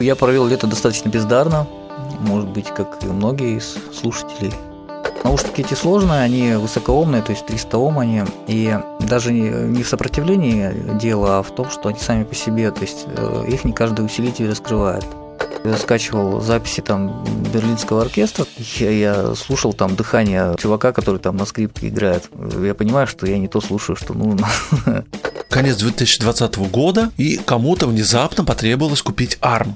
Я провел лето достаточно бездарно, может быть, как и многие из слушателей. Наушники эти сложные, они высокоомные, то есть 300 Ом они, и даже не в сопротивлении дело, а в том, что они сами по себе, то есть э, их не каждый усилитель раскрывает. Я скачивал записи там берлинского оркестра, я, я слушал там дыхание чувака, который там на скрипке играет. Я понимаю, что я не то слушаю, что нужно. Конец 2020 года, и кому-то внезапно потребовалось купить ARM.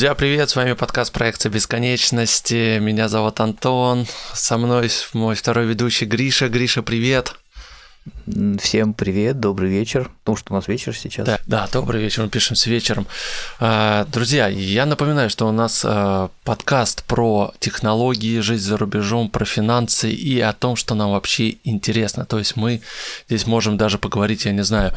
Друзья, привет, с вами подкаст проекта Бесконечности. Меня зовут Антон, со мной мой второй ведущий Гриша. Гриша, привет. Всем привет, добрый вечер. Потому что у нас вечер сейчас. Да, да добрый вечер, мы пишем с вечером. А, друзья, я напоминаю, что у нас а, подкаст про технологии, жизнь за рубежом, про финансы и о том, что нам вообще интересно. То есть мы здесь можем даже поговорить, я не знаю,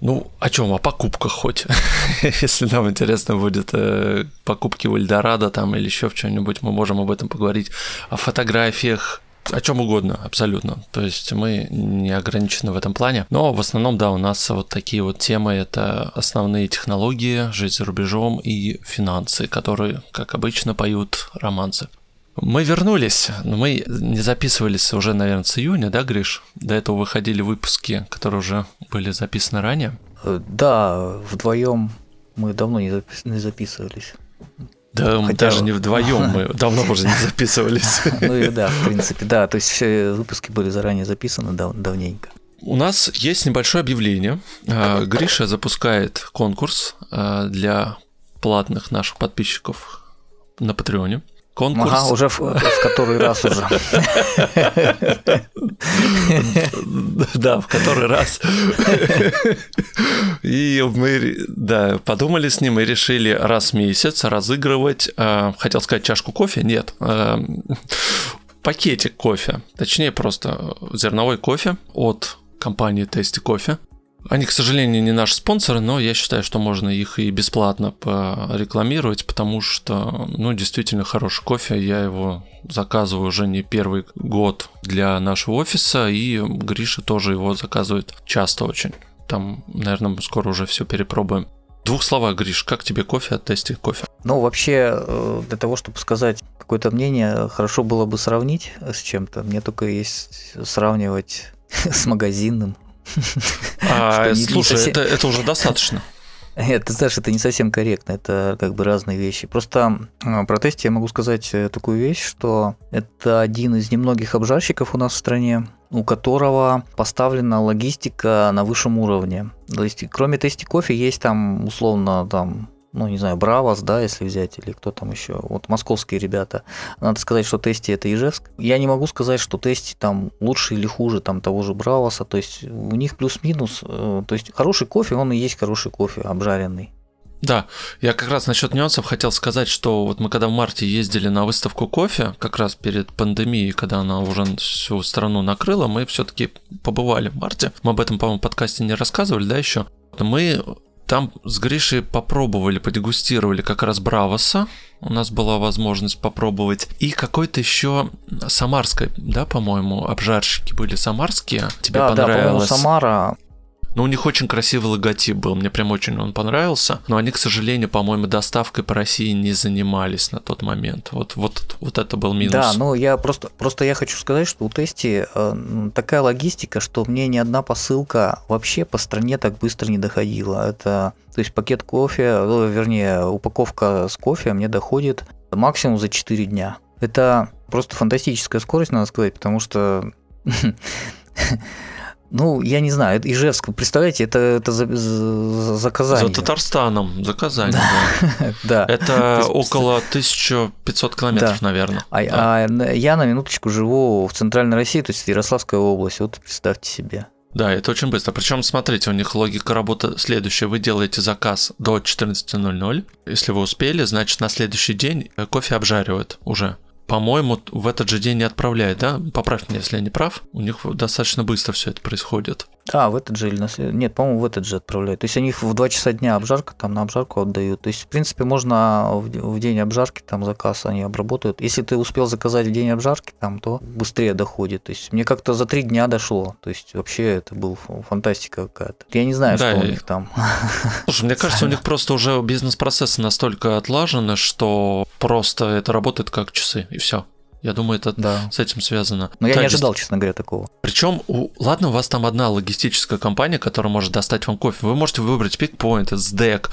ну, о чем? О покупках хоть. Если нам интересно будет э, покупки в Эльдорадо там или еще в чем-нибудь, мы можем об этом поговорить. О фотографиях, о чем угодно, абсолютно. То есть мы не ограничены в этом плане. Но в основном, да, у нас вот такие вот темы. Это основные технологии, жизнь за рубежом и финансы, которые, как обычно, поют романсы. Мы вернулись, но мы не записывались уже, наверное, с июня, да, Гриш? До этого выходили выпуски, которые уже были записаны ранее. Э, да, вдвоем мы давно не, не записывались. Да, мы даже не вдвоем, мы давно уже не записывались. Ну и да, в принципе, да. То есть все выпуски были заранее записаны дав- давненько. У нас есть небольшое объявление. А, Гриша запускает конкурс а, для платных наших подписчиков на Патреоне. Конкурс. Ага, уже в, в который раз уже. Да, в который раз. И мы, да, подумали с ним и решили раз в месяц разыгрывать, а, хотел сказать чашку кофе, нет, а, пакетик кофе, точнее просто зерновой кофе от компании Tasty Coffee. Они, к сожалению, не наши спонсоры, но я считаю, что можно их и бесплатно порекламировать, потому что, ну, действительно хороший кофе. Я его заказываю уже не первый год для нашего офиса, и Гриша тоже его заказывает часто очень. Там, наверное, мы скоро уже все перепробуем. В двух словах, Гриш, как тебе кофе от Тести кофе? Ну, вообще, э, для того, чтобы сказать какое-то мнение, хорошо было бы сравнить с чем-то. Мне только есть сравнивать с магазинным а, слушай, совсем... это, это уже достаточно. Нет, ты знаешь, это не совсем корректно, это как бы разные вещи. Просто а, про тесте я могу сказать э, такую вещь, что это один из немногих обжарщиков у нас в стране, у которого поставлена логистика на высшем уровне. То есть, кроме тести кофе, есть там условно там ну, не знаю, Бравос, да, если взять, или кто там еще, вот московские ребята. Надо сказать, что Тести это Ижевск. Я не могу сказать, что Тести там лучше или хуже там того же Бравоса, то есть у них плюс-минус, э, то есть хороший кофе, он и есть хороший кофе, обжаренный. Да, я как раз насчет нюансов хотел сказать, что вот мы когда в марте ездили на выставку кофе, как раз перед пандемией, когда она уже всю страну накрыла, мы все-таки побывали в марте. Мы об этом, по-моему, подкасте не рассказывали, да, еще. Мы там с Гришей попробовали, подегустировали как раз Бравоса. У нас была возможность попробовать. И какой-то еще самарской, да, по-моему, обжарщики были самарские. Тебе да, понравилось? Да, Самара но у них очень красивый логотип был, мне прям очень он понравился. Но они, к сожалению, по-моему, доставкой по России не занимались на тот момент. Вот, вот, вот это был минус. Да, ну я просто, просто я хочу сказать, что у Тести э, такая логистика, что мне ни одна посылка вообще по стране так быстро не доходила. Это, то есть пакет кофе, ну, вернее, упаковка с кофе мне доходит максимум за 4 дня. Это просто фантастическая скорость, надо сказать, потому что Ну, я не знаю, Ижевск, представляете, это, это за, за, заказание. За Татарстаном заказание, да. да. Это около 1500 километров, наверное. А, а я на минуточку живу в центральной России, то есть Ярославская область, вот представьте себе. Да, это очень быстро. Причем, смотрите, у них логика работы следующая. Вы делаете заказ до 14.00. Если вы успели, значит, на следующий день кофе обжаривают уже. По-моему, в этот же день не отправляют, да? Поправь меня, если я не прав. У них достаточно быстро все это происходит. Да, в этот же или на след... Нет, по-моему, в этот же отправляют. То есть они их в 2 часа дня обжарка, там на обжарку отдают. То есть, в принципе, можно в день обжарки там заказ они обработают. Если ты успел заказать в день обжарки, там, то быстрее доходит. То есть мне как-то за три дня дошло. То есть вообще это был фантастика какая-то. Я не знаю, да, что у них там. Слушай, мне кажется, у них просто уже бизнес-процессы настолько отлажены, что просто это работает как часы, и все. Я думаю, это да. с этим связано. Но я да, не ожидал, честно говоря, такого. Причем, у... ладно, у вас там одна логистическая компания, которая может достать вам кофе. Вы можете выбрать Pickpoint, SDEC,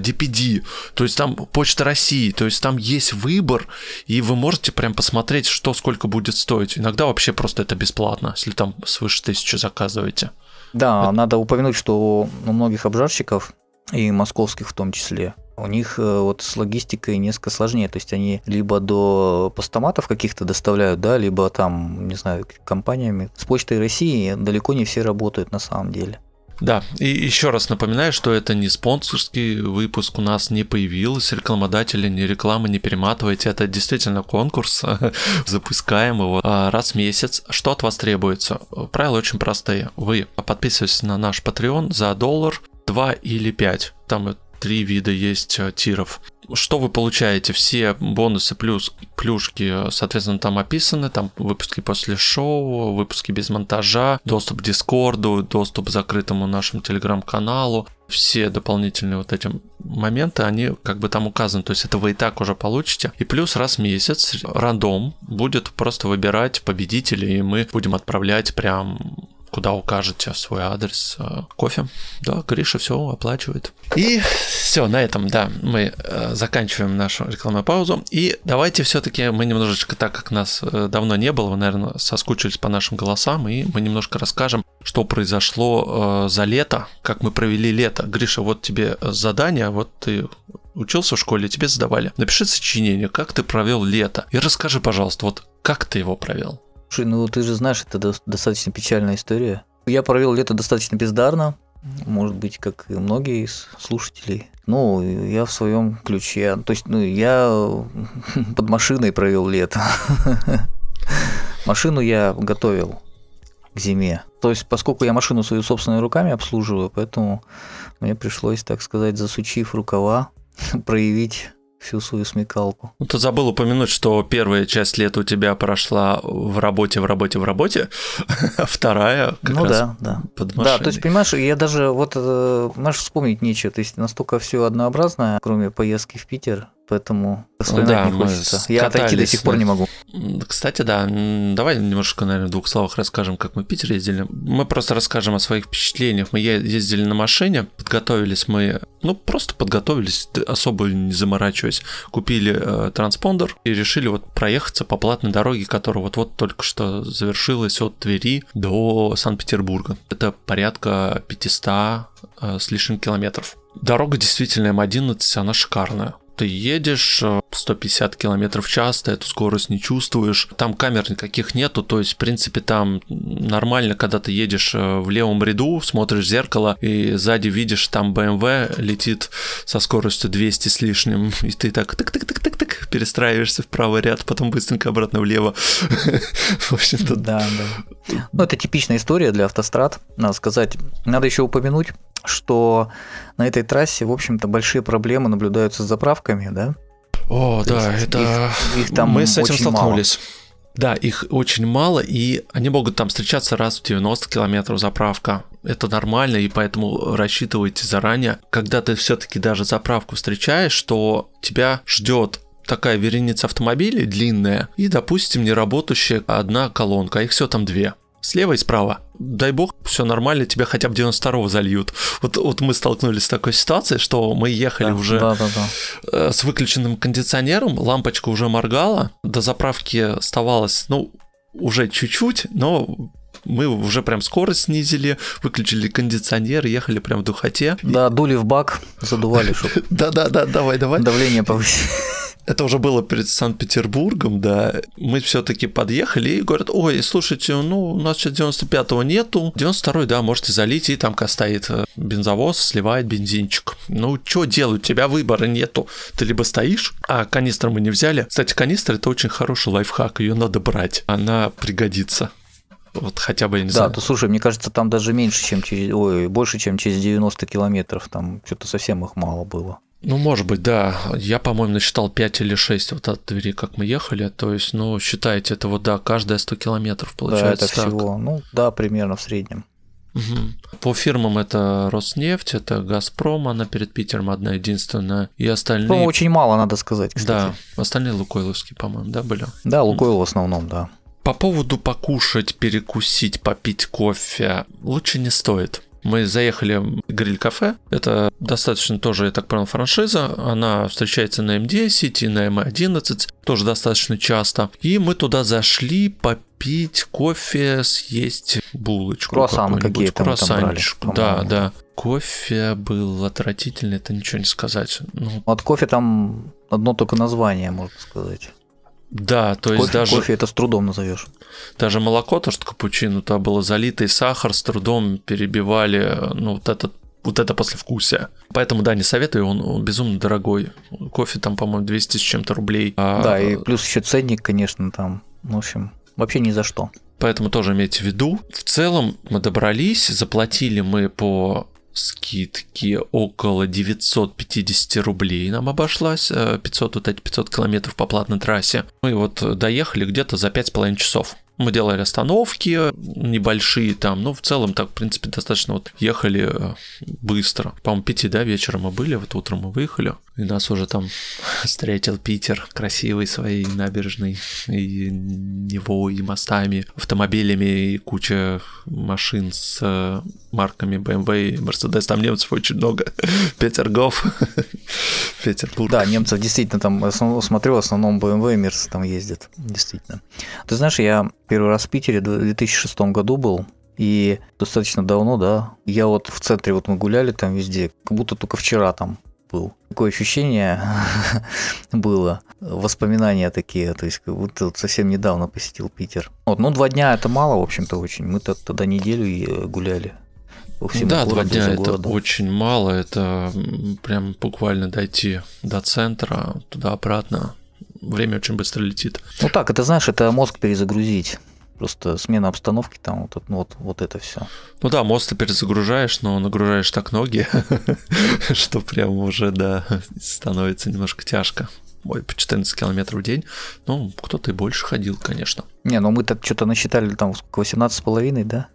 DPD, то есть там Почта России, то есть там есть выбор, и вы можете прям посмотреть, что сколько будет стоить. Иногда вообще просто это бесплатно, если там свыше тысячи заказываете. Да, это... надо упомянуть, что у многих обжарщиков, и московских в том числе, у них э, вот с логистикой несколько сложнее, то есть они либо до постаматов каких-то доставляют, да, либо там, не знаю, компаниями. С Почтой России далеко не все работают на самом деле. Да, и еще раз напоминаю, что это не спонсорский выпуск, у нас не появилось рекламодателя, ни рекламы не перематывайте, это действительно конкурс, запускаем его а, раз в месяц. Что от вас требуется? Правила очень простые. Вы подписываетесь на наш Patreon за доллар, 2 или 5. Там три вида есть э, тиров. Что вы получаете? Все бонусы плюс плюшки, соответственно, там описаны, там выпуски после шоу, выпуски без монтажа, доступ к Дискорду, доступ к закрытому нашему телеграм-каналу. Все дополнительные вот эти моменты, они как бы там указаны, то есть это вы и так уже получите. И плюс раз в месяц рандом будет просто выбирать победителей, и мы будем отправлять прям куда укажете свой адрес э, кофе. Да, Гриша все оплачивает. И все, на этом, да, мы э, заканчиваем нашу рекламную паузу. И давайте все-таки мы немножечко, так как нас э, давно не было, вы, наверное, соскучились по нашим голосам, и мы немножко расскажем, что произошло за лето, как мы провели лето. Гриша, вот тебе задание, вот ты учился в школе, тебе задавали. Напиши сочинение, как ты провел лето. И расскажи, пожалуйста, вот как ты его провел. Слушай, ну ты же знаешь, это достаточно печальная история. Я провел лето достаточно бездарно, может быть, как и многие из слушателей. Ну, я в своем ключе. То есть, ну, я под машиной провел лето. Машину я готовил к зиме. То есть, поскольку я машину свою собственными руками обслуживаю, поэтому мне пришлось, так сказать, засучив рукава, проявить всю свою смекалку. Ну, ты забыл упомянуть, что первая часть лета у тебя прошла в работе, в работе, в работе, а вторая как ну, раз да, да. под машиной. Да, то есть, понимаешь, я даже вот, э, знаешь, вспомнить нечего, то есть настолько все однообразное, кроме поездки в Питер, поэтому вспоминать да, не хочется. Я отойти до сих пор не могу. Кстати, да, давай немножко, наверное, в двух словах расскажем, как мы в Питер ездили. Мы просто расскажем о своих впечатлениях. Мы ездили на машине, подготовились мы, ну, просто подготовились, особо не заморачиваясь. Купили э, транспондер и решили вот проехаться по платной дороге, которая вот-вот только что завершилась от Твери до Санкт-Петербурга. Это порядка 500 э, с лишним километров. Дорога действительно М11, она шикарная ты едешь 150 э, км в час, ты эту скорость не чувствуешь, там камер никаких нету, то есть, в принципе, там нормально, когда ты едешь э, в левом ряду, смотришь в зеркало, и сзади видишь, там BMW летит со скоростью 200 с лишним, и ты так тык-тык-тык-тык-тык перестраиваешься в правый ряд, потом быстренько обратно влево. В общем-то... Да, да. Ну, это типичная история для автострад, надо сказать. Надо еще упомянуть, что на этой трассе, в общем-то, большие проблемы наблюдаются с заправками, да? О, То да, это их, их там мы с этим столкнулись. Мало. Да, их очень мало, и они могут там встречаться раз в 90 километров заправка. Это нормально, и поэтому рассчитывайте заранее, когда ты все-таки даже заправку встречаешь, что тебя ждет такая вереница автомобилей длинная и, допустим, неработающая одна колонка, а их все там две слева и справа. Дай бог, все нормально, тебя хотя бы 92-го зальют. Вот, вот мы столкнулись с такой ситуацией, что мы ехали да, уже да, да, да. Э, с выключенным кондиционером, лампочка уже моргала, до заправки оставалось, ну, уже чуть-чуть, но мы уже прям скорость снизили, выключили кондиционер, ехали прям в духоте. Да, дули в бак, задували, чтобы... Да-да-да, давай, давай. Давление повысить. Это уже было перед Санкт-Петербургом, да, мы все-таки подъехали и говорят, ой, слушайте, ну, у нас сейчас 95-го нету, 92-й, да, можете залить, и там стоит э, бензовоз, сливает бензинчик. Ну, что делать, у тебя выбора нету, ты либо стоишь, а канистру мы не взяли. Кстати, канистра это очень хороший лайфхак, ее надо брать, она пригодится. Вот хотя бы, я не да, знаю. то слушай, мне кажется, там даже меньше, чем через, ой, больше, чем через 90 километров, там что-то совсем их мало было. Ну, может быть, да. Я, по-моему, насчитал 5 или 6 вот от двери, как мы ехали. То есть, ну, считайте, это вот, да, каждая 100 километров получается да, это так. всего, ну, да, примерно в среднем. Угу. По фирмам это Роснефть, это Газпром, она перед Питером одна единственная, и остальные... Ну, очень мало, надо сказать, кстати. Да, остальные Лукойловские, по-моему, да, были? Да, Лукойл в основном, да. По поводу покушать, перекусить, попить кофе, лучше не стоит. Мы заехали в гриль-кафе. Это достаточно тоже, я так понял, франшиза. Она встречается на М10 и на М11, тоже достаточно часто. И мы туда зашли попить кофе, съесть булочку. Круассан какие-то Круассанчик. Да, да. Кофе был отвратительный, это ничего не сказать. Ну, От кофе там одно только название, можно сказать. Да, то есть кофе, даже... Кофе это с трудом назовешь. Даже молоко, то, что капучино, то было залитый сахар, с трудом перебивали, ну, вот этот вот это послевкусие. Поэтому, да, не советую, он, он безумно дорогой. Кофе там, по-моему, 200 с чем-то рублей. А... Да, и плюс еще ценник, конечно, там, в общем, вообще ни за что. Поэтому тоже имейте в виду. В целом мы добрались, заплатили мы по скидки около 950 рублей нам обошлась, 500, вот эти 500 километров по платной трассе. Мы вот доехали где-то за 5,5 часов. Мы делали остановки небольшие там, но в целом так, в принципе, достаточно вот ехали э, быстро. По-моему, пяти, да, вечером мы были, вот утром мы выехали, и нас уже там встретил Питер красивый своей набережной, и Невой, и мостами, автомобилями, и куча машин с э, марками BMW и Mercedes. Там немцев очень много. Петергоф, Петербург. Да, немцев действительно там, смотрю, в основном BMW и Mercedes там ездят, действительно. Ты знаешь, я первый раз в Питере в 2006 году был, и достаточно давно, да. Я вот в центре, вот мы гуляли там везде, как будто только вчера там был. Такое ощущение было, воспоминания такие, то есть как будто вот совсем недавно посетил Питер. Вот, ну, два дня это мало, в общем-то, очень. Мы тогда неделю и гуляли. По всему да, два дня это очень мало, это прям буквально дойти до центра, туда-обратно. Время очень быстро летит. Ну так, это знаешь, это мозг перезагрузить. Просто смена обстановки там, вот, ну, вот, вот это все. Ну да, мост ты перезагружаешь, но нагружаешь так ноги, что прям уже, да, становится немножко тяжко. Ой, по 14 километров в день. Ну, кто-то и больше ходил, конечно. Не, ну мы так что-то насчитали там 18,5, да?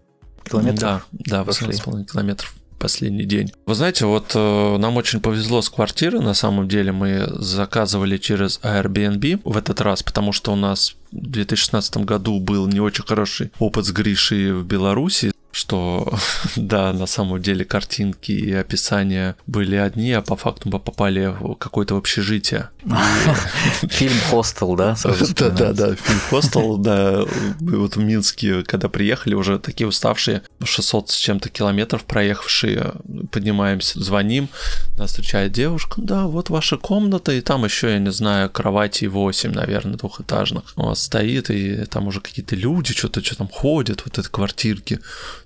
Километров? Да, да, 18,5 километров последний день. Вы знаете, вот э, нам очень повезло с квартирой, на самом деле мы заказывали через Airbnb в этот раз, потому что у нас в 2016 году был не очень хороший опыт с Гришей в Беларуси что да, на самом деле картинки и описания были одни, а по факту мы попали в какое-то общежитие. Фильм «Хостел», да? Да, да, да, фильм «Хостел», да. Мы вот в Минске, когда приехали, уже такие уставшие, 600 с чем-то километров проехавшие, поднимаемся, звоним, нас встречает девушка, да, вот ваша комната, и там еще, я не знаю, кровати 8, наверное, двухэтажных. У вас стоит, и там уже какие-то люди что-то что там ходят, вот эти квартирки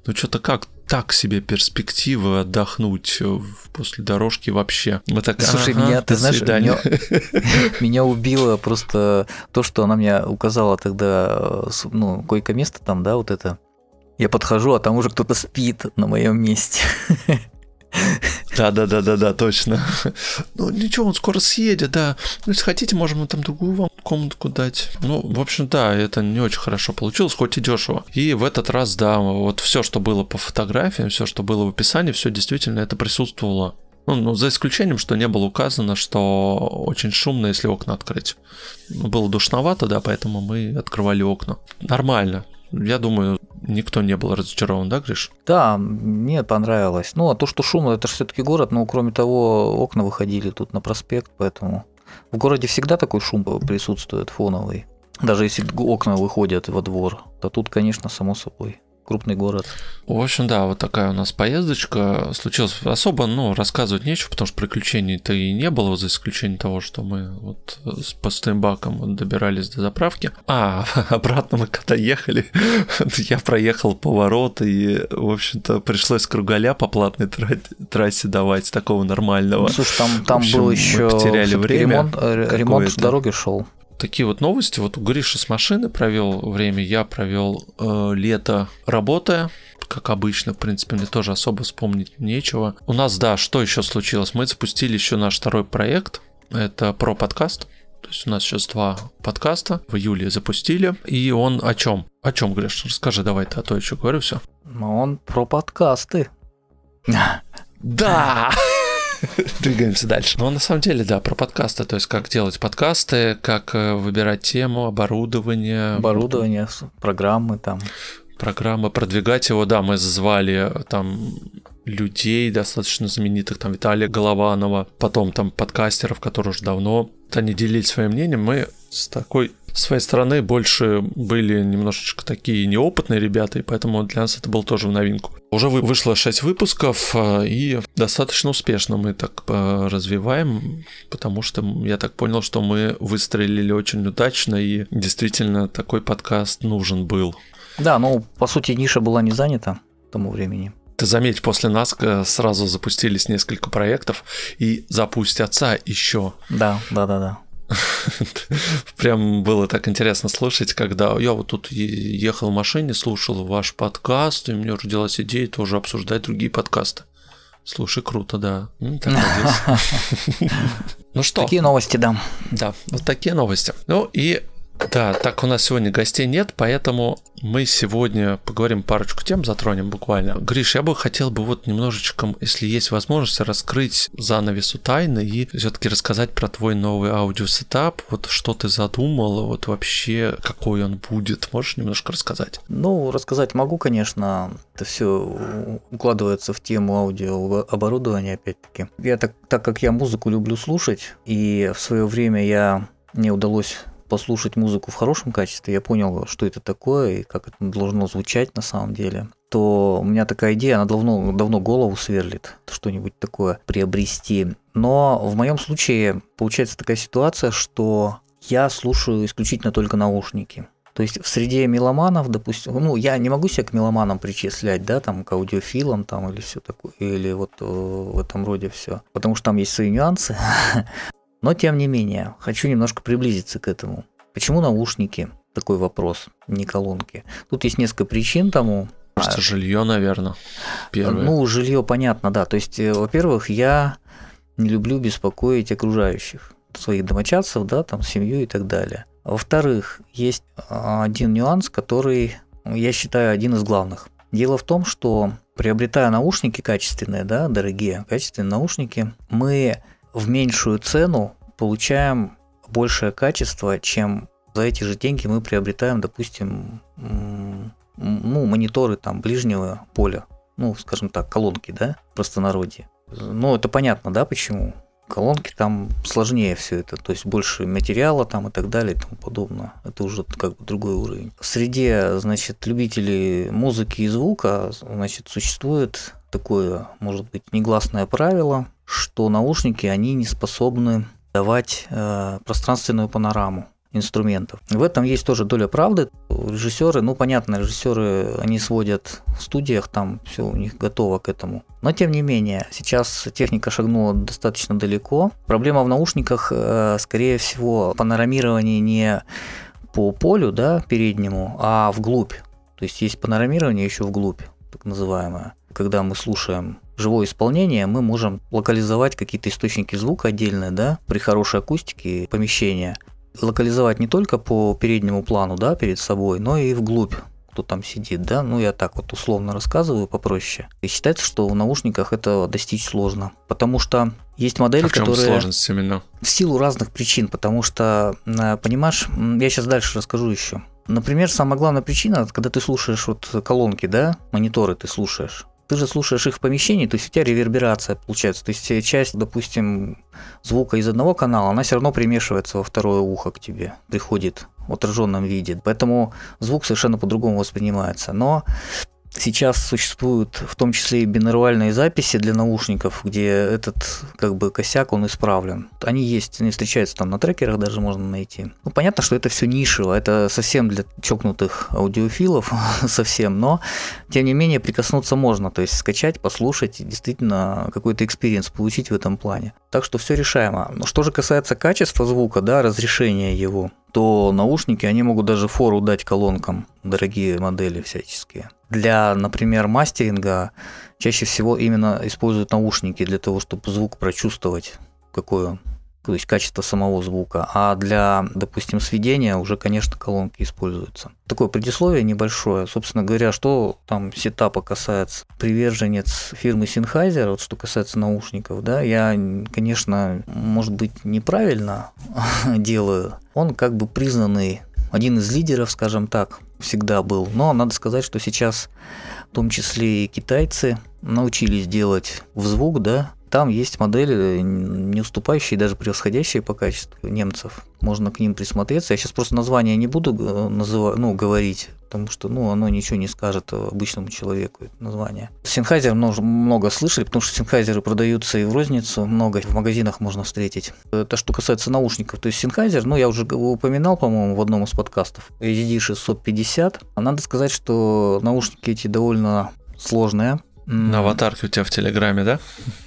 ну что-то как так себе перспективы отдохнуть э, после дорожки вообще. Мы так, Слушай, ага, меня, ты знаешь, меня, меня убило просто то, что она мне указала тогда, э, ну, койко-место там, да, вот это. Я подхожу, а там уже кто-то спит на моем месте. Да, да, да, да, да, точно. Ну ничего, он скоро съедет, да. Ну, если хотите, можем там другую вам комнатку дать. Ну, в общем, да, это не очень хорошо получилось, хоть и дешево. И в этот раз, да, вот все, что было по фотографиям, все, что было в описании, все действительно это присутствовало. Ну, ну, за исключением, что не было указано, что очень шумно, если окна открыть. Было душновато, да, поэтому мы открывали окна. Нормально. Я думаю, никто не был разочарован, да, Гриш? Да, мне понравилось. Ну, а то, что шумно, это же все-таки город, но кроме того, окна выходили тут на проспект, поэтому в городе всегда такой шум присутствует фоновый. Даже если окна выходят во двор, то тут, конечно, само собой. Крупный город. В общем, да, вот такая у нас поездочка случилась. Особо, ну, рассказывать нечего, потому что приключений-то и не было, за исключением того, что мы вот с пустым баком добирались до заправки. А, обратно мы когда ехали, я проехал поворот, и, в общем-то, пришлось кругаля по платной трассе давать, такого нормального. Ну, слушай, там, там общем, был еще потеряли время ремонт, э, ремонт дороги шел такие вот новости. Вот у Гриши с машины провел время, я провел э, лето работая, как обычно, в принципе, мне тоже особо вспомнить нечего. У нас, да, что еще случилось? Мы запустили еще наш второй проект, это про подкаст. То есть у нас сейчас два подкаста в июле запустили. И он о чем? О чем, Гриш? Расскажи, давай ты, а то еще говорю все. Ну, он про подкасты. Да! Двигаемся дальше. Но на самом деле, да, про подкасты, то есть как делать подкасты, как э, выбирать тему, оборудование. Оборудование, программы там. Программы, продвигать его, да, мы звали э, там людей достаточно знаменитых, там Виталия Голованова, потом там подкастеров, которые уже давно они делились своим мнением, мы с такой своей стороны больше были немножечко такие неопытные ребята, и поэтому для нас это было тоже в новинку. Уже вышло 6 выпусков, э, и достаточно успешно мы так э, развиваем, потому что я так понял, что мы выстрелили очень удачно, и действительно такой подкаст нужен был. Да, ну, по сути, ниша была не занята к тому времени. Ты заметь, после нас э, сразу запустились несколько проектов и запустятся еще. Да, да, да, да. Прям было так интересно слушать, когда я вот тут ехал в машине, слушал ваш подкаст, и у меня родилась идея тоже обсуждать другие подкасты. Слушай, круто, да. Ну что? Такие новости, да. Да, вот такие новости. Ну и да, так у нас сегодня гостей нет, поэтому мы сегодня поговорим парочку тем, затронем буквально. Гриш, я бы хотел бы вот немножечко, если есть возможность, раскрыть занавесу тайны и все-таки рассказать про твой новый аудио setup, вот что ты задумал, вот вообще какой он будет. Можешь немножко рассказать? Ну, рассказать могу, конечно. Это все укладывается в тему аудиооборудования, опять-таки. Я так, так как я музыку люблю слушать, и в свое время я мне удалось послушать музыку в хорошем качестве, я понял, что это такое и как это должно звучать на самом деле, то у меня такая идея, она давно, давно голову сверлит, что-нибудь такое приобрести. Но в моем случае получается такая ситуация, что я слушаю исключительно только наушники. То есть в среде меломанов, допустим, ну, я не могу себя к меломанам причислять, да, там, к аудиофилам, там, или все такое, или вот э, в этом роде все. Потому что там есть свои нюансы. Но тем не менее, хочу немножко приблизиться к этому. Почему наушники? Такой вопрос, не колонки. Тут есть несколько причин тому. Просто жилье, наверное, первое. Ну, жилье понятно, да. То есть, э, во-первых, я не люблю беспокоить окружающих, своих домочадцев, да, там, семью и так далее. Во-вторых, есть а, один нюанс, который, я считаю, один из главных. Дело в том, что приобретая наушники качественные, да, дорогие качественные наушники, мы в меньшую цену получаем большее качество, чем за эти же деньги мы приобретаем, допустим, ну, мониторы там ближнего поля, ну, скажем так, колонки, да, в простонародье. Ну, это понятно, да, почему? Колонки там сложнее все это, то есть больше материала там и так далее и тому подобное. Это уже как бы другой уровень. В среде, значит, любителей музыки и звука, значит, существует такое, может быть, негласное правило, что наушники, они не способны давать э, пространственную панораму инструментов. В этом есть тоже доля правды. Режиссеры, ну понятно, режиссеры, они сводят в студиях, там все у них готово к этому. Но тем не менее, сейчас техника шагнула достаточно далеко. Проблема в наушниках, э, скорее всего, панорамирование не по полю, да, переднему, а вглубь. То есть есть панорамирование еще вглубь, так называемое. Когда мы слушаем живое исполнение, мы можем локализовать какие-то источники звука отдельные, да, при хорошей акустике помещения. Локализовать не только по переднему плану, да, перед собой, но и вглубь кто там сидит, да, ну я так вот условно рассказываю попроще. И считается, что в наушниках это достичь сложно, потому что есть модели, а которые... сложность именно? В силу разных причин, потому что, э, понимаешь, я сейчас дальше расскажу еще. Например, самая главная причина, когда ты слушаешь вот колонки, да, мониторы ты слушаешь, ты же слушаешь их в помещении, то есть у тебя реверберация получается. То есть часть, допустим, звука из одного канала, она все равно примешивается во второе ухо к тебе, приходит в отраженном виде. Поэтому звук совершенно по-другому воспринимается. Но Сейчас существуют в том числе и бинауральные записи для наушников, где этот как бы косяк, он исправлен. Они есть, они встречаются там на трекерах даже можно найти. Ну, понятно, что это все нишево, это совсем для чокнутых аудиофилов, совсем, но тем не менее прикоснуться можно, то есть скачать, послушать, действительно какой-то experience получить в этом плане. Так что все решаемо. Что же касается качества звука, да, разрешения его, то наушники, они могут даже фору дать колонкам, дорогие модели всяческие. Для, например, мастеринга чаще всего именно используют наушники для того, чтобы звук прочувствовать, какой он то есть качество самого звука. А для, допустим, сведения уже, конечно, колонки используются. Такое предисловие небольшое. Собственно говоря, что там сетапа касается приверженец фирмы Sennheiser, вот что касается наушников, да, я, конечно, может быть, неправильно делаю. Он как бы признанный один из лидеров, скажем так, всегда был. Но надо сказать, что сейчас в том числе и китайцы научились делать в звук, да, там есть модели, не уступающие, даже превосходящие по качеству немцев. Можно к ним присмотреться. Я сейчас просто название не буду э, называть, ну, говорить, потому что ну, оно ничего не скажет обычному человеку, это название. Синхайзер много, слышали, потому что синхайзеры продаются и в розницу, много в магазинах можно встретить. Это что касается наушников. То есть синхайзер, ну, я уже упоминал, по-моему, в одном из подкастов, AZD 650. Надо сказать, что наушники эти довольно сложные, на аватарке у тебя в Телеграме, да?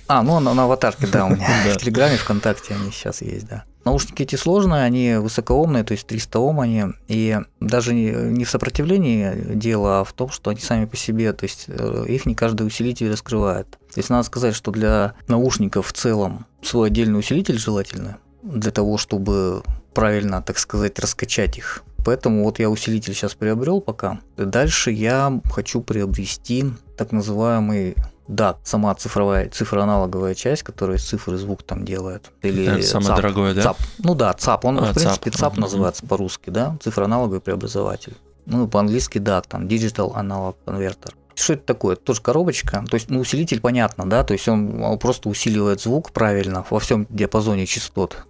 А, ну на, на аватарке, да, у меня в Телеграме, ВКонтакте они сейчас есть, да. Наушники эти сложные, они высокоомные, то есть 300 Ом они, и даже не в сопротивлении дело, а в том, что они сами по себе, то есть э, их не каждый усилитель раскрывает. То есть надо сказать, что для наушников в целом свой отдельный усилитель желательно, для того, чтобы правильно, так сказать, раскачать их. Поэтому вот я усилитель сейчас приобрел пока. Дальше я хочу приобрести так называемый да, сама цифровая, цифроаналоговая часть, которая цифры звук там делает. Или Это самое ЦАП, дорогое, да? ЦАП. Ну да, ЦАП. Он, а, в принципе, ЦАП, ЦАП называется uh-huh. по-русски, да, цифроаналоговый преобразователь. Ну, по-английски, да, там Digital Analog Converter. Что это такое? Это тоже коробочка. То есть, ну, усилитель понятно, да, то есть он просто усиливает звук правильно во всем диапазоне частот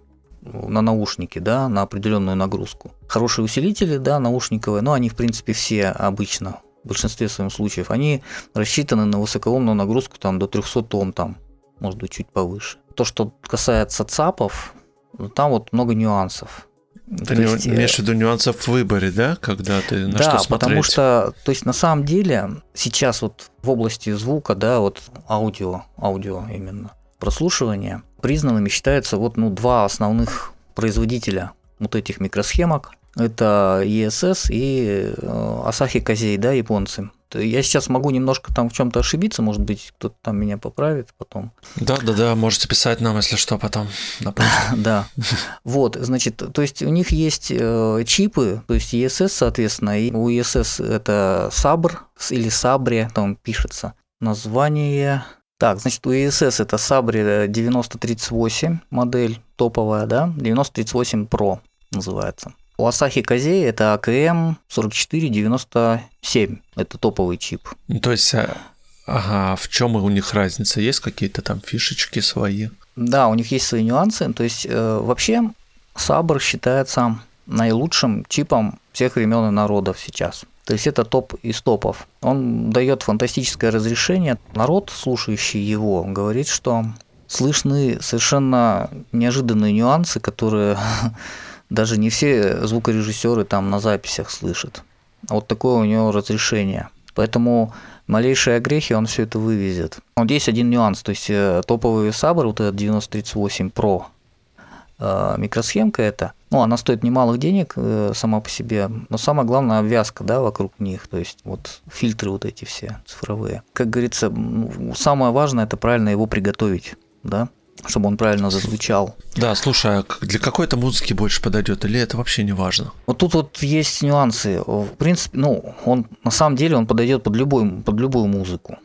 на наушники, да, на определенную нагрузку. Хорошие усилители, да, наушниковые, но они, в принципе, все обычно в большинстве своем случаев, они рассчитаны на высокоомную нагрузку там, до 300 Ом, там, может быть, чуть повыше. То, что касается ЦАПов, там вот много нюансов. Ты то есть, имеешь в виду нюансов в выборе, да, когда ты на да, что смотреть? потому что, то есть на самом деле сейчас вот в области звука, да, вот аудио, аудио именно, прослушивания признанными считаются вот ну два основных производителя вот этих микросхемок. Это ESS и э, Asahi Kazei, да, японцы. Я сейчас могу немножко там в чем-то ошибиться, может быть, кто-то там меня поправит потом. Да, да, да, можете писать нам, если что, потом. Да. Вот, значит, то есть у них есть э, чипы, то есть ESS, соответственно, и у ESS это Sabre или Sabre, там пишется. Название так, значит, у ESS это Sabre 9038 модель топовая, да, 9038 Pro называется. У Asahi Kazei это AKM 4497, это топовый чип. Ну, то есть, а, ага, в чем у них разница? Есть какие-то там фишечки свои? Да, у них есть свои нюансы. То есть, э, вообще, Sabre считается наилучшим чипом всех времен и народов сейчас. То есть это топ из топов. Он дает фантастическое разрешение. Народ, слушающий его, говорит, что слышны совершенно неожиданные нюансы, которые даже не все звукорежиссеры там на записях слышат. Вот такое у него разрешение. Поэтому малейшие огрехи он все это вывезет. Вот здесь один нюанс, то есть э, топовый Sabre, вот этот 9038 Pro, э, микросхемка это, ну, она стоит немалых денег э, сама по себе, но самое главное обвязка, да, вокруг них, то есть вот фильтры вот эти все цифровые. Как говорится, самое важное это правильно его приготовить, да, чтобы он правильно зазвучал. Да, слушай, а для какой-то музыки больше подойдет или это вообще не важно? Вот тут вот есть нюансы. В принципе, ну, он на самом деле он подойдет под любую, под любую музыку.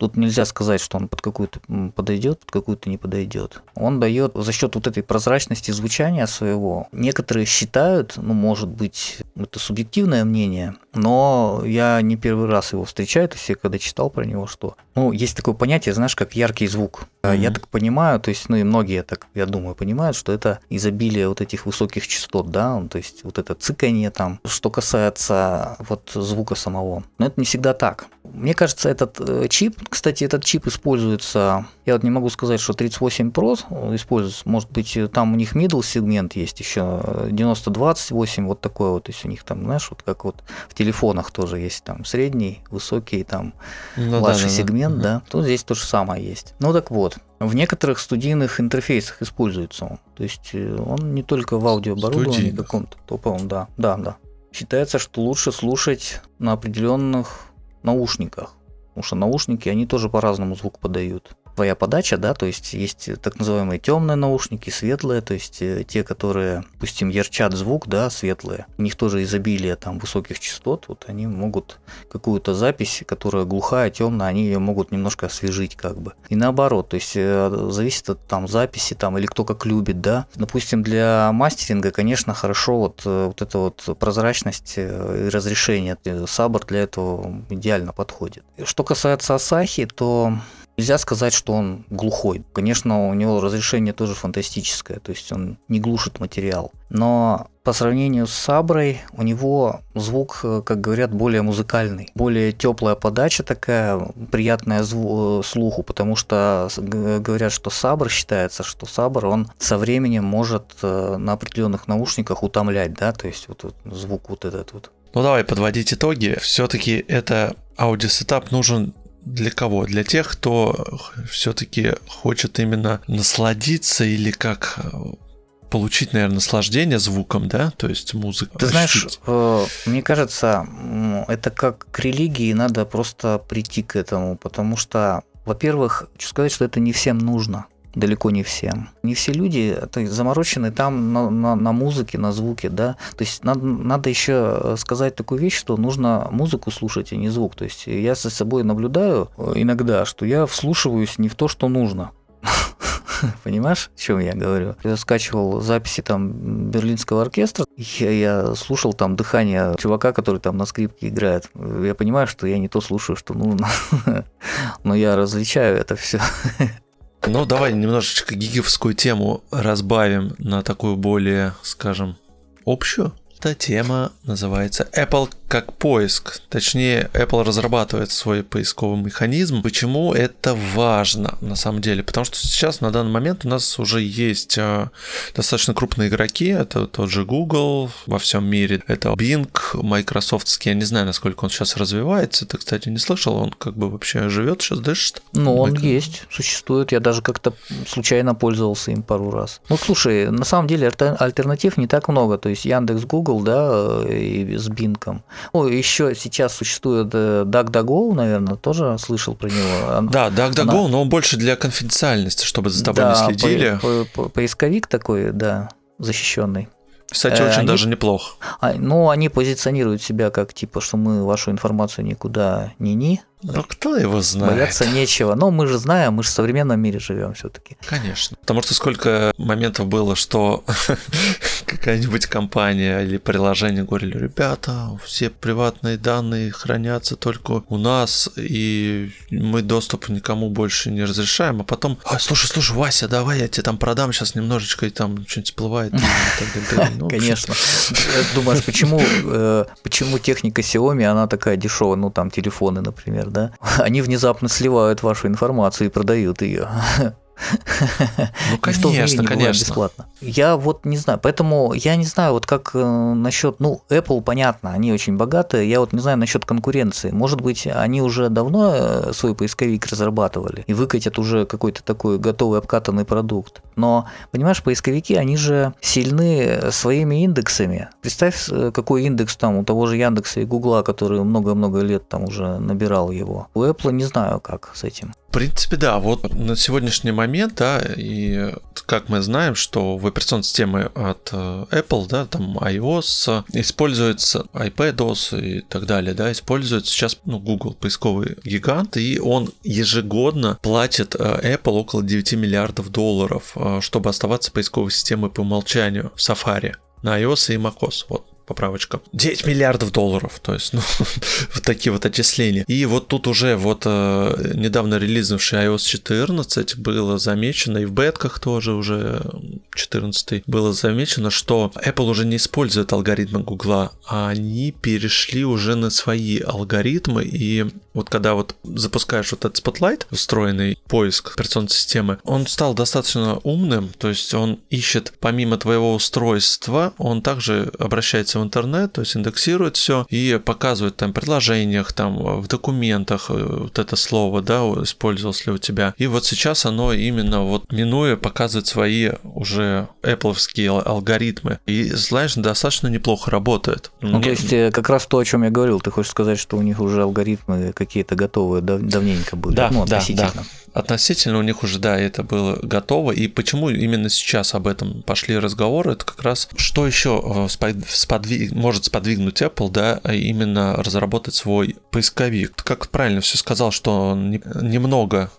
Тут нельзя сказать, что он под какую-то подойдет, под какую-то не подойдет. Он дает за счет вот этой прозрачности звучания своего. Некоторые считают, ну, может быть, это субъективное мнение, но я не первый раз его встречаю, то есть я когда читал про него, что, ну, есть такое понятие, знаешь, как яркий звук. Mm-hmm. Я так понимаю, то есть, ну и многие так, я думаю, понимают, что это изобилие вот этих высоких частот, да, то есть вот это цикание там. Что касается вот звука самого, но это не всегда так. Мне кажется, этот э, чип, кстати, этот чип используется, я вот не могу сказать, что 38 Pro используется, может быть, там у них middle сегмент есть еще, 9028, вот такой вот, то есть у них там, знаешь, вот как вот в телефонах тоже есть там средний, высокий, там ну, младший да, сегмент, да, да. Тут здесь то же самое есть. Ну так вот, в некоторых студийных интерфейсах используется он. То есть э, он не только в аудиооборудовании каком-то топовом, да, да, да. Считается, что лучше слушать на определенных наушниках. Потому что наушники, они тоже по-разному звук подают твоя подача, да, то есть есть так называемые темные наушники, светлые, то есть э, те, которые, допустим, ярчат звук, да, светлые, у них тоже изобилие там высоких частот, вот они могут какую-то запись, которая глухая, темная, они ее могут немножко освежить как бы. И наоборот, то есть э, зависит от там записи там или кто как любит, да. Допустим, для мастеринга, конечно, хорошо вот, э, вот эта вот прозрачность и разрешение. Сабр для этого идеально подходит. Что касается Асахи, то Нельзя сказать, что он глухой. Конечно, у него разрешение тоже фантастическое, то есть он не глушит материал. Но по сравнению с Саброй у него звук, как говорят, более музыкальный, более теплая подача такая, приятная зву- слуху, потому что говорят, что Сабр считается, что Сабр он со временем может э, на определенных наушниках утомлять, да, то есть вот, вот звук вот этот вот. Ну давай подводить итоги. Все-таки это аудио setup нужен для кого? Для тех, кто все-таки хочет именно насладиться или как э, получить, наверное, наслаждение звуком, да, то есть музыка. Ты знаешь, э, мне кажется, это как к религии, надо просто прийти к этому, потому что, во-первых, хочу сказать, что это не всем нужно далеко не всем. Не все люди это заморочены там на, на, на музыке, на звуке, да. То есть надо, надо еще сказать такую вещь, что нужно музыку слушать, а не звук. То есть я за собой наблюдаю э, иногда, что я вслушиваюсь не в то, что нужно. Понимаешь, о чем я говорю? Я скачивал записи там берлинского оркестра, я, я слушал там дыхание чувака, который там на скрипке играет. Я понимаю, что я не то слушаю, что нужно, но я различаю это все. Ну, давай немножечко гиговскую тему разбавим на такую более, скажем, общую. Эта тема называется Apple как поиск. Точнее, Apple разрабатывает свой поисковый механизм. Почему это важно на самом деле? Потому что сейчас на данный момент у нас уже есть а, достаточно крупные игроки. Это тот же Google во всем мире. Это Bing, Microsoft. Я не знаю, насколько он сейчас развивается. Ты, кстати, не слышал? Он как бы вообще живет сейчас, дышит? Ну, он Microsoft. есть, существует. Я даже как-то случайно пользовался им пару раз. Ну, слушай, на самом деле альтернатив не так много. То есть Яндекс, Google, да, и с Bing. Ну, еще сейчас существует э, DuckDuckGo, наверное, тоже слышал про него. Да, DuckDuckGo, Она... но он больше для конфиденциальности, чтобы за тобой да, не следили. По, по, поисковик такой, да, защищенный. Кстати, очень они, даже неплохо. А, ну, они позиционируют себя как типа, что мы вашу информацию никуда не ни. Ну, кто его знает? Бояться нечего. Но мы же знаем, мы же в современном мире живем все-таки. Конечно. Потому что сколько моментов было, что какая-нибудь компания или приложение говорили, ребята, все приватные данные хранятся только у нас, и мы доступ никому больше не разрешаем, а потом, а, слушай, слушай, Вася, давай я тебе там продам сейчас немножечко, и там что-нибудь всплывает. Ну, Конечно. Думаешь, почему, э, почему техника Xiaomi, она такая дешевая, ну там телефоны, например, да, они внезапно сливают вашу информацию и продают ее. Ну, конечно, конечно. бесплатно. Я вот не знаю, поэтому я не знаю, вот как э, насчет, ну, Apple, понятно, они очень богатые, я вот не знаю насчет конкуренции. Может быть, они уже давно э, свой поисковик разрабатывали и выкатят уже какой-то такой готовый обкатанный продукт. Но, понимаешь, поисковики, они же сильны своими индексами. Представь, э, какой индекс там у того же Яндекса и Гугла, который много-много лет там уже набирал его. У Apple не знаю, как с этим. В принципе, да, вот на сегодняшний момент, да, и как мы знаем, что в операционной системе от э, Apple, да, там iOS используется iPadOS и так далее, да, используется сейчас, ну, Google поисковый гигант, и он ежегодно платит э, Apple около 9 миллиардов долларов, э, чтобы оставаться поисковой системой по умолчанию в Safari на iOS и macOS. Вот поправочка. 9 миллиардов долларов, то есть, ну, вот такие вот отчисления. И вот тут уже вот э, недавно релизнувший iOS 14 было замечено, и в бетках тоже уже 14 было замечено, что Apple уже не использует алгоритмы Гугла, а они перешли уже на свои алгоритмы, и Вот когда вот запускаешь вот этот Spotlight, встроенный поиск операционной системы, он стал достаточно умным, то есть он ищет помимо твоего устройства, он также обращается в интернет, то есть индексирует все и показывает там в предложениях, там в документах э, вот это слово, да, использовалось ли у тебя. И вот сейчас оно именно вот минуя показывает свои уже Apple алгоритмы. И, знаешь, достаточно неплохо работает. Ну, Мне... то есть э, как раз то, о чем я говорил, ты хочешь сказать, что у них уже алгоритмы какие-то готовые дав- давненько были, да, ну. Да, да. Относительно у них уже, да, это было готово. И почему именно сейчас об этом пошли разговоры, это как раз что еще э, сподвиг... может сподвигнуть Apple, да, а именно разработать свой поисковик. Как правильно все сказал, что немного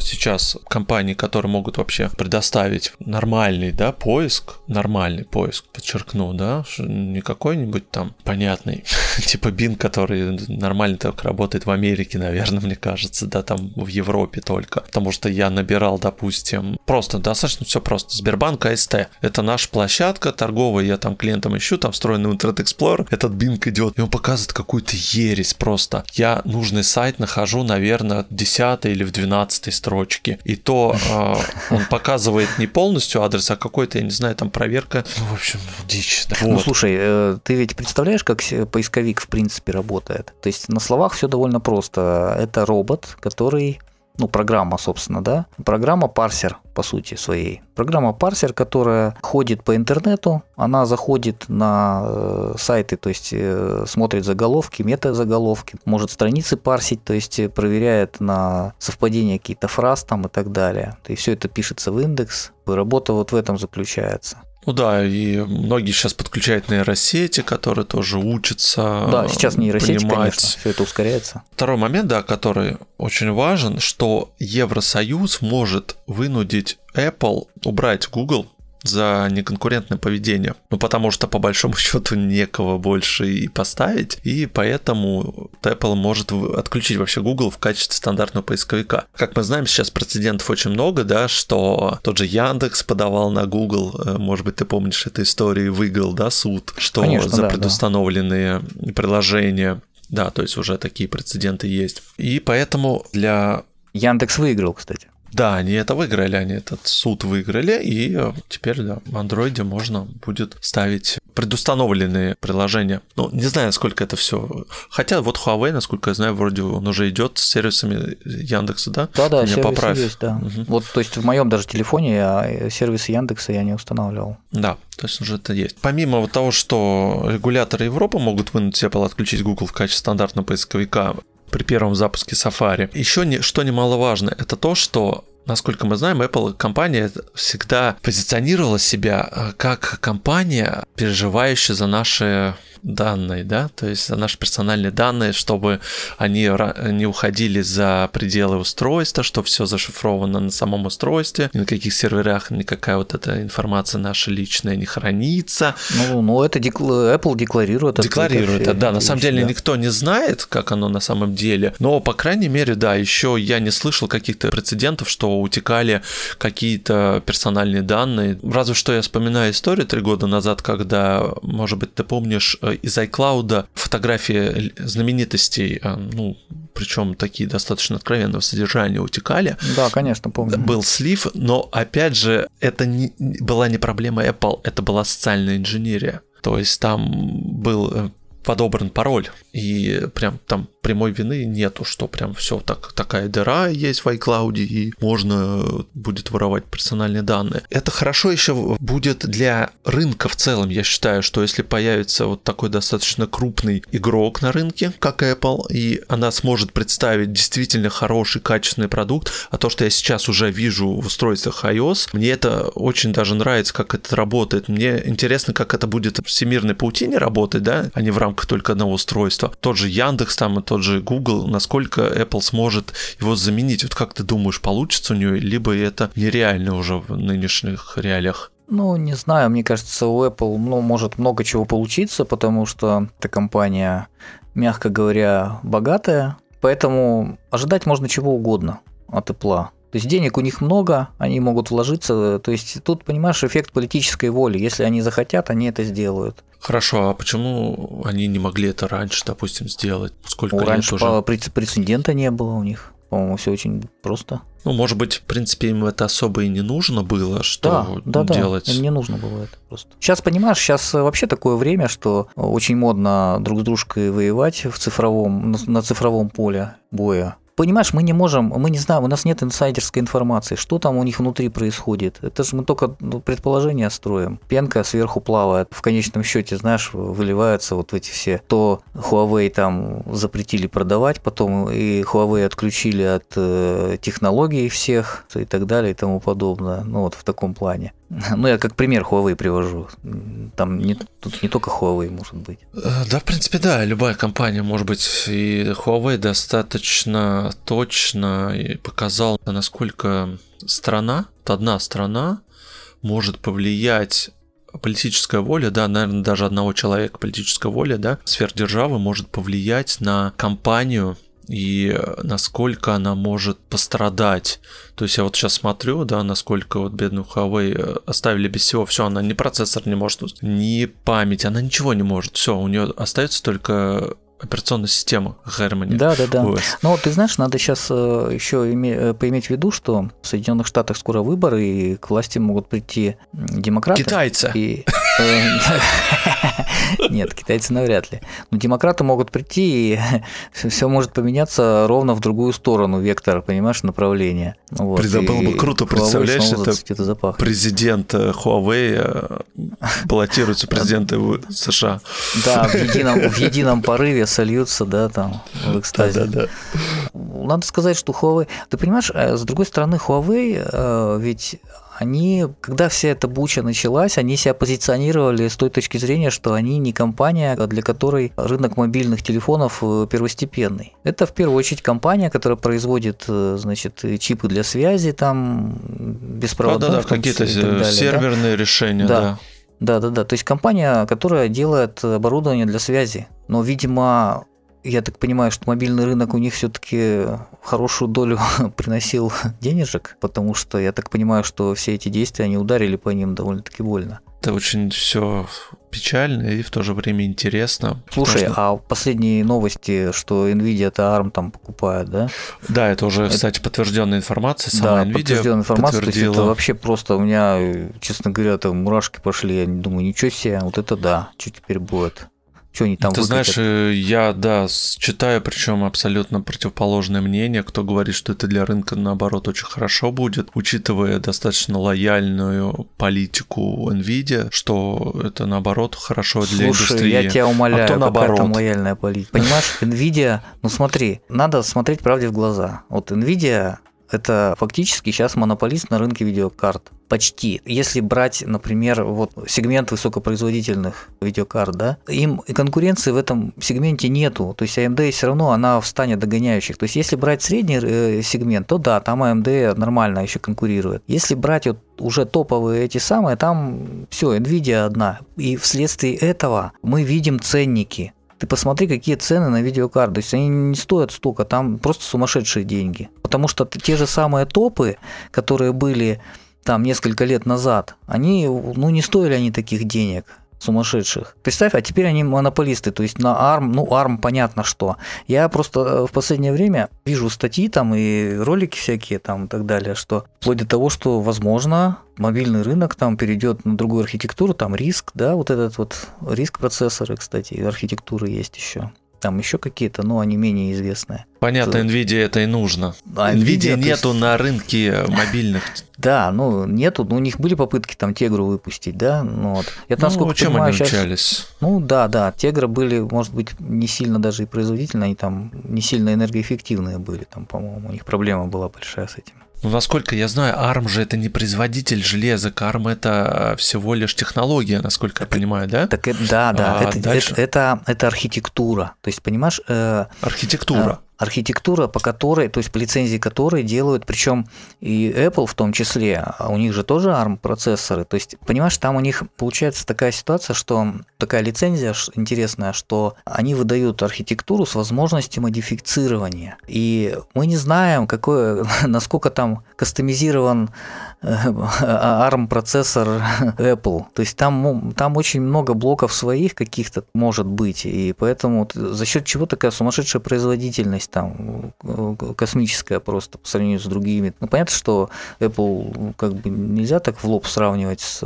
сейчас компании, которые могут вообще предоставить нормальный, да, поиск, нормальный поиск, подчеркну, да, не какой-нибудь там понятный, типа Bing, который нормально так работает в Америке, наверное, мне кажется, да, там в Европе только, потому что я набирал, допустим, просто достаточно все просто, Сбербанк АСТ, это наша площадка торговая, я там клиентам ищу, там встроенный Internet Explorer, этот Bing идет, и он показывает какую-то ересь просто. Я нужный сайт нахожу, наверное, в 10 или в 12 этой строчки. И то э, он показывает не полностью адрес, а какой-то, я не знаю, там проверка. Ну, в общем, дичь. Да. Ну, вот. слушай, э, ты ведь представляешь, как поисковик в принципе работает? То есть на словах все довольно просто. Это робот, который ну, программа, собственно, да, программа парсер, по сути, своей. Программа парсер, которая ходит по интернету, она заходит на э, сайты, то есть э, смотрит заголовки, мета-заголовки, может страницы парсить, то есть проверяет на совпадение каких-то фраз там и так далее. И все это пишется в индекс. Работа вот в этом заключается. Ну да, и многие сейчас подключают нейросети, которые тоже учатся. Да, сейчас нейросети, понимать. конечно, все это ускоряется. Второй момент, да, который очень важен, что Евросоюз может вынудить Apple убрать Google за неконкурентное поведение. Ну, потому что, по большому счету, некого больше и поставить, и поэтому Apple может отключить вообще Google в качестве стандартного поисковика. Как мы знаем, сейчас прецедентов очень много, да, что тот же Яндекс подавал на Google, э, может быть, ты помнишь эту историю, выиграл, да, суд, что Конечно, за да, предустановленные да. приложения да, то есть уже такие прецеденты есть. И поэтому для... Яндекс выиграл, кстати. Да, они это выиграли, они этот суд выиграли, и э, теперь, да, в андроиде можно будет ставить предустановленные приложения. Ну, не знаю, сколько это все. Хотя вот Huawei, насколько я знаю, вроде он уже идет с сервисами Яндекса, да? Да, да, сервисы поправь. есть, да. Угу. Вот, то есть в моем даже телефоне я э, сервисы Яндекса я не устанавливал. Да, то есть уже это есть. Помимо вот того, что регуляторы Европы могут вынуть Apple отключить Google в качестве стандартного поисковика, при первом запуске Safari. Еще не, что немаловажно, это то, что Насколько мы знаем, Apple компания всегда позиционировала себя э, как компания, переживающая за наши данные, да, то есть за наши персональные данные, чтобы они не уходили за пределы устройства, что все зашифровано на самом устройстве, ни на каких серверах никакая вот эта информация наша личная не хранится. Ну, ну это декла... Apple декларирует. Декларирует, это, да. На самом деле да. никто не знает, как оно на самом деле, но, по крайней мере, да, еще я не слышал каких-то прецедентов, что утекали какие-то персональные данные. Разве что я вспоминаю историю три года назад, когда, может быть, ты помнишь, э, из iCloud фотографии знаменитостей, а, ну, причем такие достаточно откровенного содержания утекали. Да, конечно, помню. Был слив, но опять же, это не, была не проблема Apple, это была социальная инженерия. То есть там был э, подобран пароль, и прям там прямой вины нету, что прям все так, такая дыра есть в iCloud, и можно будет воровать персональные данные. Это хорошо еще будет для рынка в целом. Я считаю, что если появится вот такой достаточно крупный игрок на рынке, как Apple, и она сможет представить действительно хороший, качественный продукт, а то, что я сейчас уже вижу в устройствах iOS, мне это очень даже нравится, как это работает. Мне интересно, как это будет в всемирной паутине работать, да, а не в рамках только одного устройства. Тот же Яндекс там и тот же Google, насколько Apple сможет его заменить. Вот как ты думаешь, получится у нее, либо это нереально уже в нынешних реалиях? Ну, не знаю, мне кажется, у Apple ну, может много чего получиться, потому что эта компания, мягко говоря, богатая, поэтому ожидать можно чего угодно от Apple. То есть денег у них много, они могут вложиться. То есть тут, понимаешь, эффект политической воли. Если они захотят, они это сделают. Хорошо, а почему они не могли это раньше, допустим, сделать? Сколько ну, раньше уже? прецедента не было у них. По-моему, все очень просто. Ну, может быть, в принципе, им это особо и не нужно было, что да, да, делать. Да, им не нужно было это просто. Сейчас, понимаешь, сейчас вообще такое время, что очень модно друг с дружкой воевать в цифровом, на цифровом поле боя. Понимаешь, мы не можем, мы не знаем, у нас нет инсайдерской информации, что там у них внутри происходит. Это же мы только ну, предположения строим. Пенка сверху плавает. В конечном счете, знаешь, выливаются вот эти все. То Huawei там запретили продавать, потом и Huawei отключили от э, технологий всех и так далее и тому подобное. Ну вот в таком плане. Ну, я как пример Huawei привожу. Там не, тут не только Huawei может быть. Э, да, в принципе, да, любая компания может быть. И Huawei достаточно точно показал, насколько страна, одна страна может повлиять политическая воля, да, наверное, даже одного человека политическая воля, да, сверхдержавы может повлиять на компанию и насколько она может пострадать. То есть я вот сейчас смотрю, да, насколько вот бедную Huawei э, оставили без всего, все, она ни процессор не может, ни память, она ничего не может, все, у нее остается только операционная система Harmony. Да, да, да. Но ты знаешь, надо сейчас э, еще име, э, поиметь в виду, что в Соединенных Штатах скоро выборы, и к власти могут прийти демократы. Китайцы. И, э, нет, китайцы навряд ли. Но демократы могут прийти, и все может поменяться ровно в другую сторону, вектор, понимаешь, направление. Вот, было бы круто, представляешь, это президент Huawei баллотируется президенты США. Да, в едином, в едином порыве сольются, да, там, в экстазе. Да, да, да. Надо сказать, что Huawei... Ты понимаешь, э, с другой стороны, Huawei э, ведь они, когда вся эта буча началась, они себя позиционировали с той точки зрения, что они не компания, для которой рынок мобильных телефонов э, первостепенный. Это в первую очередь компания, которая производит, значит, чипы для связи, там, беспроводных. Да, да, да, какие-то серверные да? решения, да. да. Да, да, да. То есть компания, которая делает оборудование для связи. Но, видимо, я так понимаю, что мобильный рынок у них все-таки хорошую долю приносил денежек, потому что я так понимаю, что все эти действия, они ударили по ним довольно-таки больно. Это очень все печально и в то же время интересно. Слушай, что... а последние новости, что Nvidia это ARM там покупает, да? Да, это уже, это... кстати, подтвержденная информация. Сама да, Nvidia подтвержденная информация. Подтвердила. То есть это вообще просто у меня, честно говоря, там мурашки пошли. Я думаю, ничего себе, вот это да, что теперь будет? Что они там Ты выкатят? знаешь, э, я, да, читаю, причем абсолютно противоположное мнение, кто говорит, что это для рынка, наоборот, очень хорошо будет, учитывая достаточно лояльную политику NVIDIA, что это, наоборот, хорошо для Слушай, индустрии. я тебя умоляю, а то наоборот. там лояльная политика. Понимаешь, NVIDIA, ну смотри, надо смотреть правде в глаза. Вот NVIDIA это фактически сейчас монополист на рынке видеокарт. Почти. Если брать, например, вот сегмент высокопроизводительных видеокарт, да, им конкуренции в этом сегменте нету. То есть AMD все равно она в стане догоняющих. То есть если брать средний э, сегмент, то да, там AMD нормально еще конкурирует. Если брать вот уже топовые эти самые, там все, Nvidia одна. И вследствие этого мы видим ценники ты посмотри, какие цены на видеокарты. То есть они не стоят столько, там просто сумасшедшие деньги. Потому что те же самые топы, которые были там несколько лет назад, они, ну не стоили они таких денег сумасшедших. Представь, а теперь они монополисты, то есть на ARM, ну ARM понятно что. Я просто э, в последнее время вижу статьи там и ролики всякие там и так далее, что вплоть до того, что возможно мобильный рынок там перейдет на другую архитектуру, там риск, да, вот этот вот риск процессоры, кстати, архитектуры есть еще там еще какие-то, но они менее известные. Понятно, NVIDIA это и нужно. А NVIDIA, NVIDIA нету есть... на рынке мобильных. Да, ну нету, ну, у них были попытки там Тегру выпустить, да, ну, вот. Я там, ну, чем понимаю, они сейчас... учались? Ну да, да, Тегра были, может быть, не сильно даже и производительные, они там не сильно энергоэффективные были, там, по-моему, у них проблема была большая с этим. Ну, насколько я знаю, ARM же это не производитель железок, ARM это всего лишь технология, насколько я понимаю, да? Так, да, да, а это, дальше... это, это, это архитектура. То есть, понимаешь... Э, архитектура. Архитектура, по которой, то есть по лицензии которой делают, причем и Apple в том числе, а у них же тоже ARM процессоры. То есть, понимаешь, там у них получается такая ситуация, что такая лицензия интересная, что они выдают архитектуру с возможностью модифицирования. И мы не знаем, какой, насколько там кастомизирован ARM процессор Apple. То есть там, там очень много блоков своих каких-то может быть, и поэтому за счет чего такая сумасшедшая производительность там космическая просто по сравнению с другими. Ну, понятно, что Apple как бы нельзя так в лоб сравнивать с,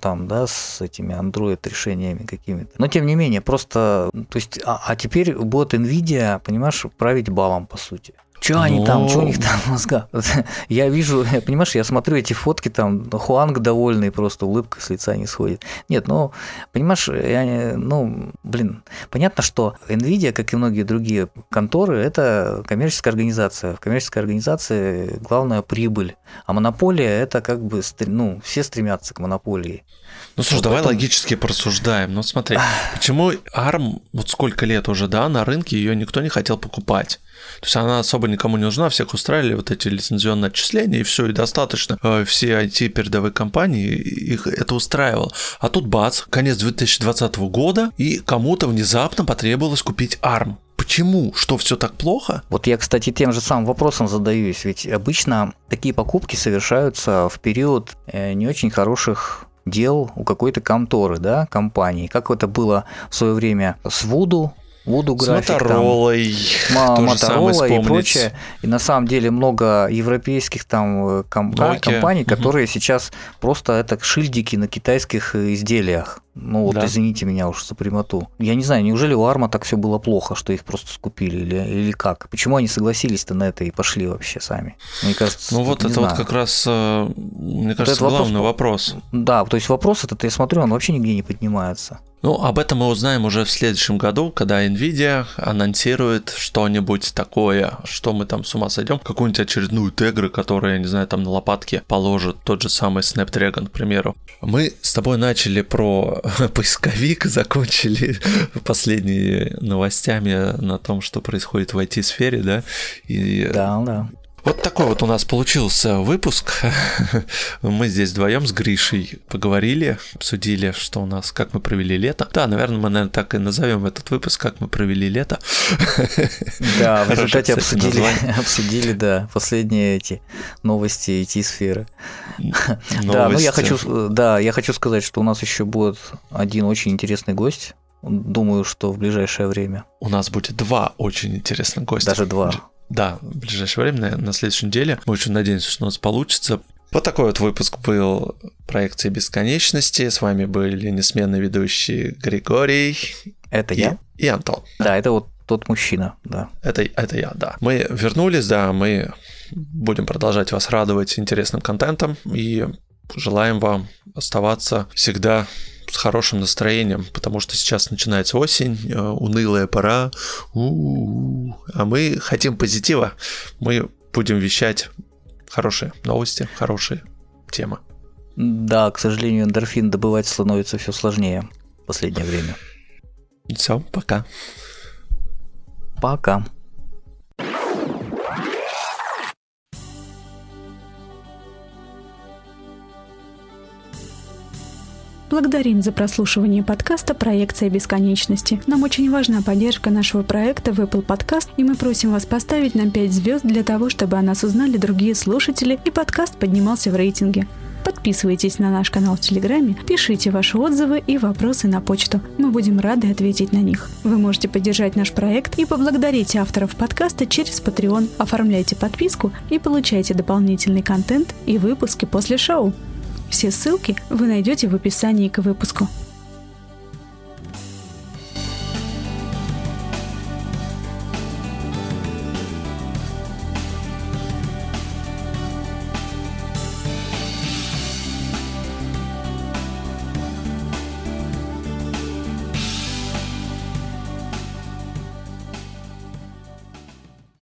там, да, с этими Android решениями какими-то. Но тем не менее, просто, то есть, а, а теперь будет Nvidia, понимаешь, править балом по сути. Что они там, что у них там мозга? Я вижу, понимаешь, я смотрю эти фотки, там Хуанг довольный, просто улыбка с лица не сходит. Нет, ну, понимаешь, я, ну, блин, понятно, что NVIDIA, как и многие другие конторы, это коммерческая организация. В коммерческой организации главная прибыль, а монополия – это как бы, ну, все стремятся к монополии. Ну, слушай, вот давай потом... логически порассуждаем. Ну, смотри, почему ARM, вот сколько лет уже, да, на рынке ее никто не хотел покупать? То есть она особо никому не нужна, всех устраивали вот эти лицензионные отчисления, и все, и достаточно. Э, все IT-передовые компании, их это устраивало. А тут бац, конец 2020 года, и кому-то внезапно потребовалось купить ARM. Почему? Что все так плохо? Вот я, кстати, тем же самым вопросом задаюсь. Ведь обычно такие покупки совершаются в период э, не очень хороших дел у какой-то конторы, да, компании. Как это было в свое время с Вуду, Voodoo график, с Моторолой, там, Моторола и прочее. И на самом деле много европейских там э, комп- компаний, которые угу. сейчас просто это шильдики на китайских изделиях. Ну вот, да. извините меня уж за прямоту. Я не знаю, неужели у Арма так все было плохо, что их просто скупили или, или как? Почему они согласились-то на это и пошли вообще сами? Мне кажется, Ну вот это знаю. вот как раз, э, мне кажется, вот главный вопрос, вопрос. Да, то есть вопрос этот, я смотрю, он вообще нигде не поднимается. Ну, об этом мы узнаем уже в следующем году, когда Nvidia анонсирует что-нибудь такое, что мы там с ума сойдем, какую-нибудь очередную тегры, которая, я не знаю, там на лопатке положит тот же самый Snapdragon, к примеру. Мы с тобой начали про поисковик, закончили последними новостями на том, что происходит в IT-сфере, да? И... Да, да. Вот такой вот у нас получился выпуск. Мы здесь вдвоем с Гришей поговорили, обсудили, что у нас, как мы провели лето. Да, наверное, мы, наверное, так и назовем этот выпуск, как мы провели лето. Да, в результате обсудили, обсудили, да, последние эти новости IT-сферы. Да, ну я хочу, да, я хочу сказать, что у нас еще будет один очень интересный гость. Думаю, что в ближайшее время. У нас будет два очень интересных гостя. Даже два. Да, в ближайшее время, на, на следующей неделе. Мы очень надеемся, что у нас получится. Вот такой вот выпуск был проекции бесконечности. С вами были несменные ведущие Григорий. Это и, я. И Антон. Да, это вот тот мужчина, да. Это, это я, да. Мы вернулись, да, мы будем продолжать вас радовать интересным контентом и желаем вам оставаться всегда хорошим настроением, потому что сейчас начинается осень, э, унылая пора, У-у-у. а мы хотим позитива, мы будем вещать хорошие новости, хорошие темы. Да, к сожалению, эндорфин добывать становится все сложнее в последнее время. Все, пока. Пока. Благодарим за прослушивание подкаста «Проекция бесконечности». Нам очень важна поддержка нашего проекта в Apple Podcast, и мы просим вас поставить нам 5 звезд для того, чтобы о нас узнали другие слушатели и подкаст поднимался в рейтинге. Подписывайтесь на наш канал в Телеграме, пишите ваши отзывы и вопросы на почту. Мы будем рады ответить на них. Вы можете поддержать наш проект и поблагодарить авторов подкаста через Patreon. Оформляйте подписку и получайте дополнительный контент и выпуски после шоу. Все ссылки вы найдете в описании к выпуску.